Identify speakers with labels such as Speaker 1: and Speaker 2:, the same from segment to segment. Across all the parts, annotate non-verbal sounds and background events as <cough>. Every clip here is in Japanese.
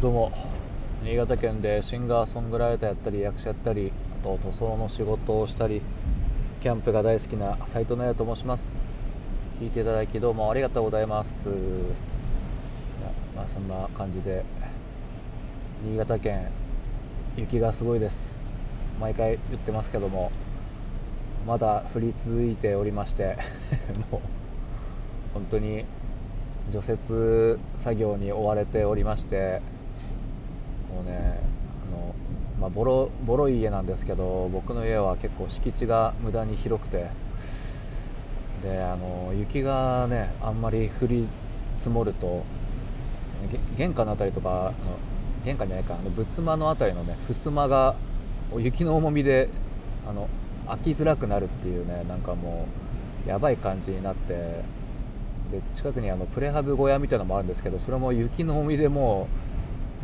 Speaker 1: どうも。新潟県でシンガーソングライターやったり役者やったりあと塗装の仕事をしたりキャンプが大好きな斉藤奈也と申します。聞いていただきどうもありがとうございます。いやまあそんな感じで新潟県雪がすごいです。毎回言ってますけどもまだ降り続いておりまして <laughs> もう本当に除雪作業に追われておりましてもうねあの、まあ、ボロボロい家なんですけど僕の家は結構敷地が無駄に広くてであの雪がねあんまり降り積もると玄関の辺りとか玄関じゃないかあの仏間の辺りのね襖が雪の重みであの開きづらくなるっていうねなんかもうやばい感じになってで近くにあのプレハブ小屋みたいなのもあるんですけどそれも雪の重みでも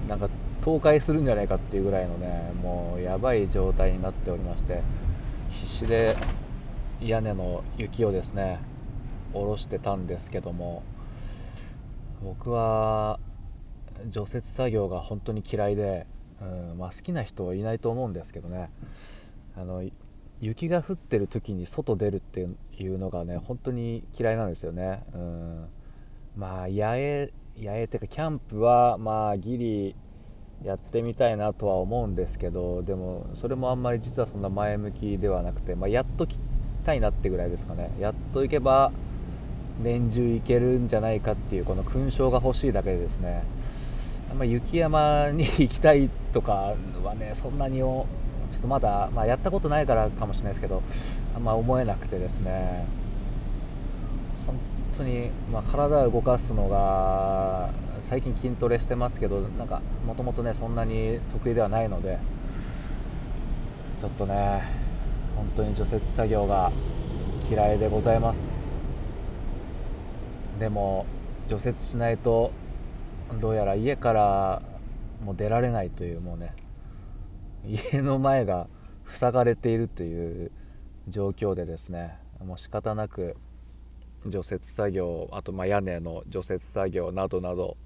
Speaker 1: うなんか倒壊するんじゃないかっていうぐらいのねもうやばい状態になっておりまして必死で屋根の雪をですね下ろしてたんですけども僕は除雪作業が本当に嫌いで、うんまあ、好きな人はいないと思うんですけどねあの雪が降ってる時に外出るっていうのがね本当に嫌いなんですよね、うん、まあ野営野営っていうかキャンプはまあギリやってみたいなとは思うんですけどでもそれもあんまり実はそんな前向きではなくて、まあ、やっときたいなってぐらいですかね。やっと行けば年中行けるんじゃないかっていうこの勲章が欲しいだけでですね。あんま雪山に行きたいとかはねそんなにちょっとまだ、まあ、やったことないからかもしれないですけどあんま思えなくてですね。本当に、まあ、体を動かすのが最近筋トレしてますけどなんかもともとねそんなに得意ではないのでちょっとね本当に除雪作業が嫌いでございます。でも除雪しないとどうやら家からもう出られないというもうね家の前が塞がれているという状況でですねもう仕方なく除雪作業あとま屋根の除雪作業などなど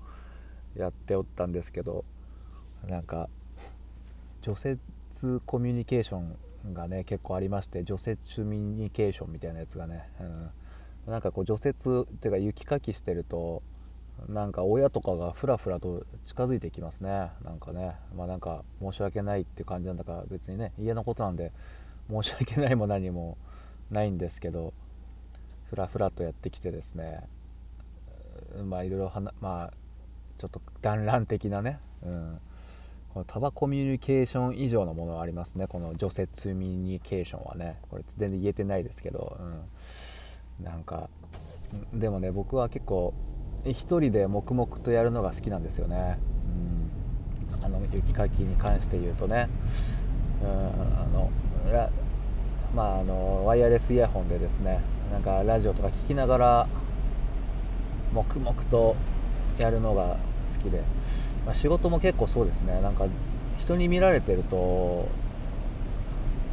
Speaker 1: やっておったんですけどなんか除雪コミュニケーションがね結構ありまして除雪コミュニケーションみたいなやつがね、うん、なんかこう除雪っていうか雪かきしてるとなんか親とかがふらふらと近づいてきますね。なんかねまあなんか申し訳ないって感じなんだから別にね家のことなんで申し訳ないも何もないんですけどふらふらとやってきてですねまあいろいろまあちょっと団らん的なね、うん、このタバコミュニケーション以上のものがありますね。この除雪ミュニケーションはね。これ全然言えてないですけど、うん、なんかでもね僕は結構一人で黙々とやるのが好きなんですよね、うん、あの雪かきに関して言うとね、うん、あのまああのワイヤレスイヤホンでですね。なんかラジオとか聞きながら黙々とやるのがきで、まあ、仕事も結構そうですね。なんか人に見られてると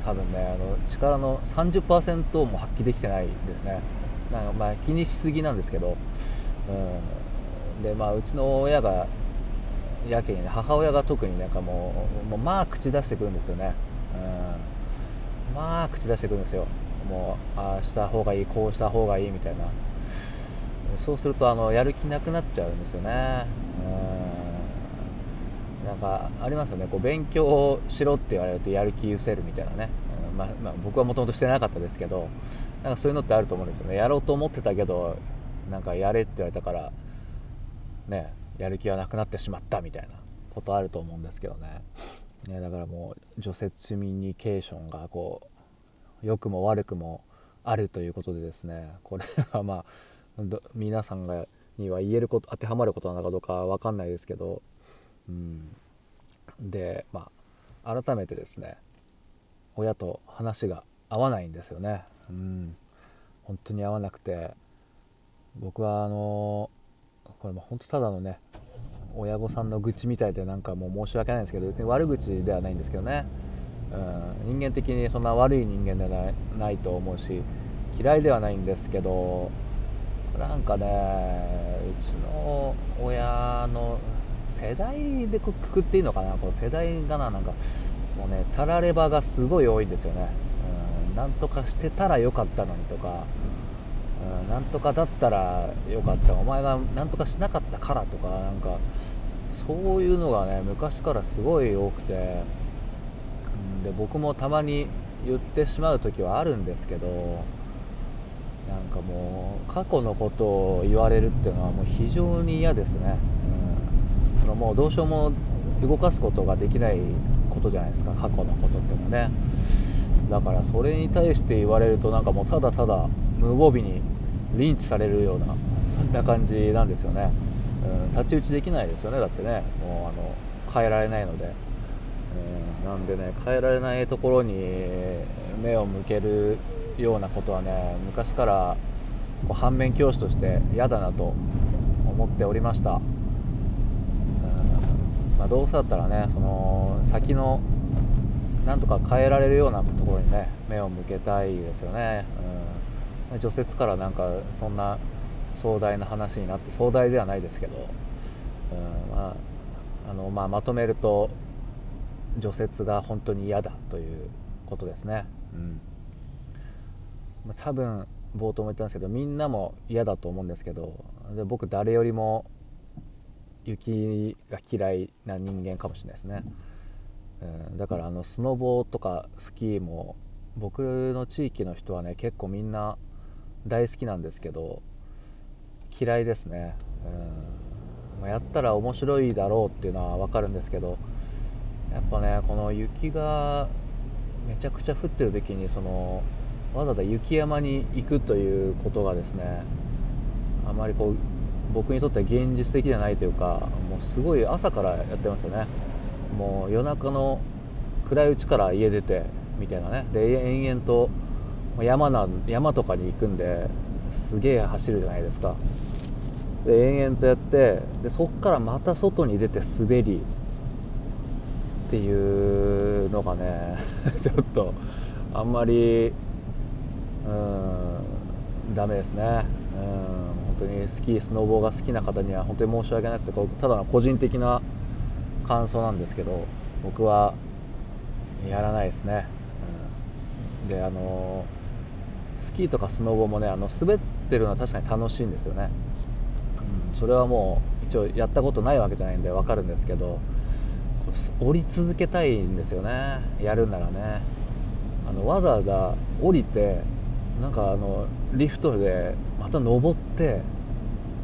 Speaker 1: 多分ねあの力の30%も発揮できてないですね。なんかまあ気にしすぎなんですけど。うん、でまあうちの親がやけにね母親が特になんかもうもうまあ口出してくるんですよね、うん、まあ口出してくるんですよ。もうああした方がいいこうした方がいいみたいな。そうするとあのやる気なくなっちゃうんですよね。うん。なんかありますよね。こう勉強しろって言われるとやる気失せるみたいなね、まあ、まあ、僕はもともとしてなかったですけどなんかそういうのってあると思うんですよね。やろうと思ってたけどなんかやれって言われたからねやる気はなくなってしまったみたいなことあると思うんですけどね。ねだからもう除雪ミニケーションがこう良くも悪くもあるということでですね。これはまあ皆さんがには言えること当てはまることなのかどうか分かんないですけど、うん、でまあ改めてですね親と話が合わないんですよね、うん、本当に合わなくて僕はあのこれも本当ただのね親御さんの愚痴みたいでなんかもう申し訳ないんですけど別に悪口ではないんですけどね、うん、人間的にそんな悪い人間ではないと思うし嫌いではないんですけどなんかねうちの親の世代でくくっていいのかな？こう世代がななんかもうねたらればがすごい多いんですよね。うんなんとかしてたらよかったのにとか。うんなんとかだったらよかった。お前がなんとかしなかったからとかなんかそういうのがね昔からすごい多くて。うんで僕もたまに言ってしまう時はあるんですけどなんかもう過去のことを言われるっていうのはもう非常に嫌ですね、うん、そのもうどうしようも動かすことができないことじゃないですか。過去のことっていうのはね。だからそれに対して言われるとなんかもうただただ無防備にリンチされるようなそんな感じなんですよね、うん、太刀打ちできないですよね。だってね。もうあの変えられないので、うん、なんでね変えられないところに目を向けるようなことはね昔からこう反面教師として嫌だなと思っておりました、うまあ、どうせだったらねその先のなんとか変えられるようなところにね目を向けたいですよね、うん、除雪からなんかそんな壮大な話になって壮大ではないですけど、うんまああのまあ、まとめると除雪が本当に嫌だということですね。うん。まあ、多分冒頭も言ったんですけどみんなも嫌だと思うんですけどで僕誰よりも雪が嫌いな人間かもしれないですね、うん、だからあのスノボーとかスキーも僕の地域の人はね結構みんな大好きなんですけど嫌いですね、うんまあ、やったら面白いだろうっていうのは分かるんですけどやっぱねこの雪がめちゃくちゃ降ってる時にそのわざわざ雪山に行くということがですねあまりこう僕にとっては現実的じゃないというかもうすごい朝からやってますよね。もう夜中の暗いうちから家出てみたいなね。で延々と山な山とかに行くんですげえ走るじゃないですか。で延々とやってでそっからまた外に出て滑りっていうのがね <laughs> ちょっとあんまりうん。ダメですね。うん。本当にスキースノボーが好きな方には本当に申し訳なくてただの個人的な感想なんですけど僕はやらないですね、うん、であのスキーとかスノボもねあの滑ってるのは確かに楽しいんですよね、うん、それはもう一応やったことないわけじゃないんで分かるんですけど降り続けたいんですよね。やるんならね。あのわざわざ降りてなんかあのリフトでまた登って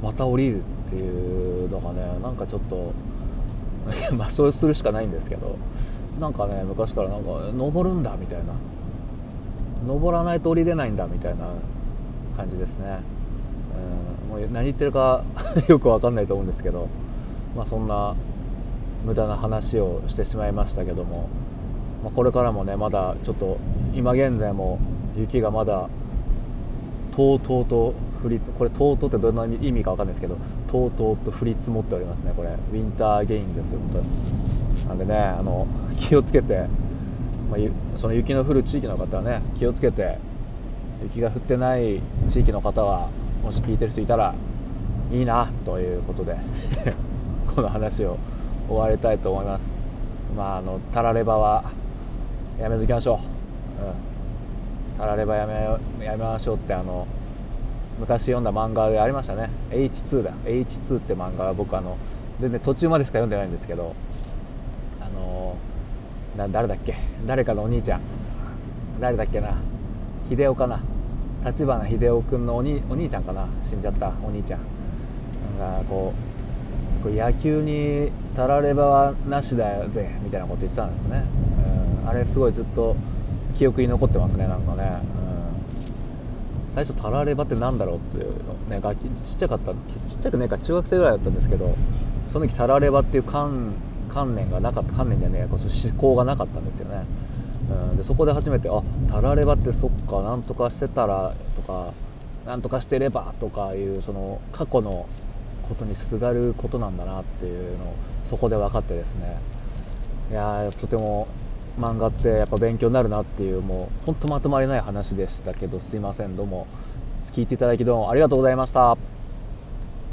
Speaker 1: また降りるっていうのがねなんかちょっと <laughs> まあそうするしかないんですけどなんかね昔からなんか登るんだみたいな。登らないと降りれないんだみたいな感じですね、うん、もう何言ってるか <laughs> よく分かんないと思うんですけどまあそんな無駄な話をしてしまいましたけども、まあ、これからもねまだちょっと今現在も雪がまだとうとうと降りこれとうとうってどんな意味か分かんないですけどとうとうと降り積もっておりますねこれ。ウィンターゲインですよなんでねあの気をつけて、まあ、その雪の降る地域の方はね気をつけて雪が降ってない地域の方はもし聞いてる人いたらいいなということで <laughs> この話を終わりたいと思います。まああのたらればはやめときましょう、たらればやめやめましょうってあの昔読んだ漫画でありましたね。H2 だ。H2 って漫画は僕あの全然途中までしか読んでないんですけどあのな誰だっけ？誰かのお兄ちゃん。誰だっけな？秀夫かな？立花秀夫君のおにお兄ちゃんかな？死んじゃったお兄ちゃん。なんかこう野球にたらればはなしだよぜみたいなこと言ってたんですね、うん、あれすごいずっと記憶に残ってますねなんかね、うん、最初タラレバって何だろうっていうのね楽器ちっちゃかったちっちゃくねえか中学生ぐらいだったんですけどその時タラレバっていう観観念がなかった観念じゃねえ思考がなかったんですよね、うん、でそこで初めてあタラレバってそっかなんとかしてたらとかなんとかしてればとかいうその過去のことにすがることなんだなっていうのをそこで分かってですね。いやとても漫画ってやっぱ勉強になるなっていうもうほんとまとまりない話でしたけどすいませんどうも聞いていただきどうもありがとうございました。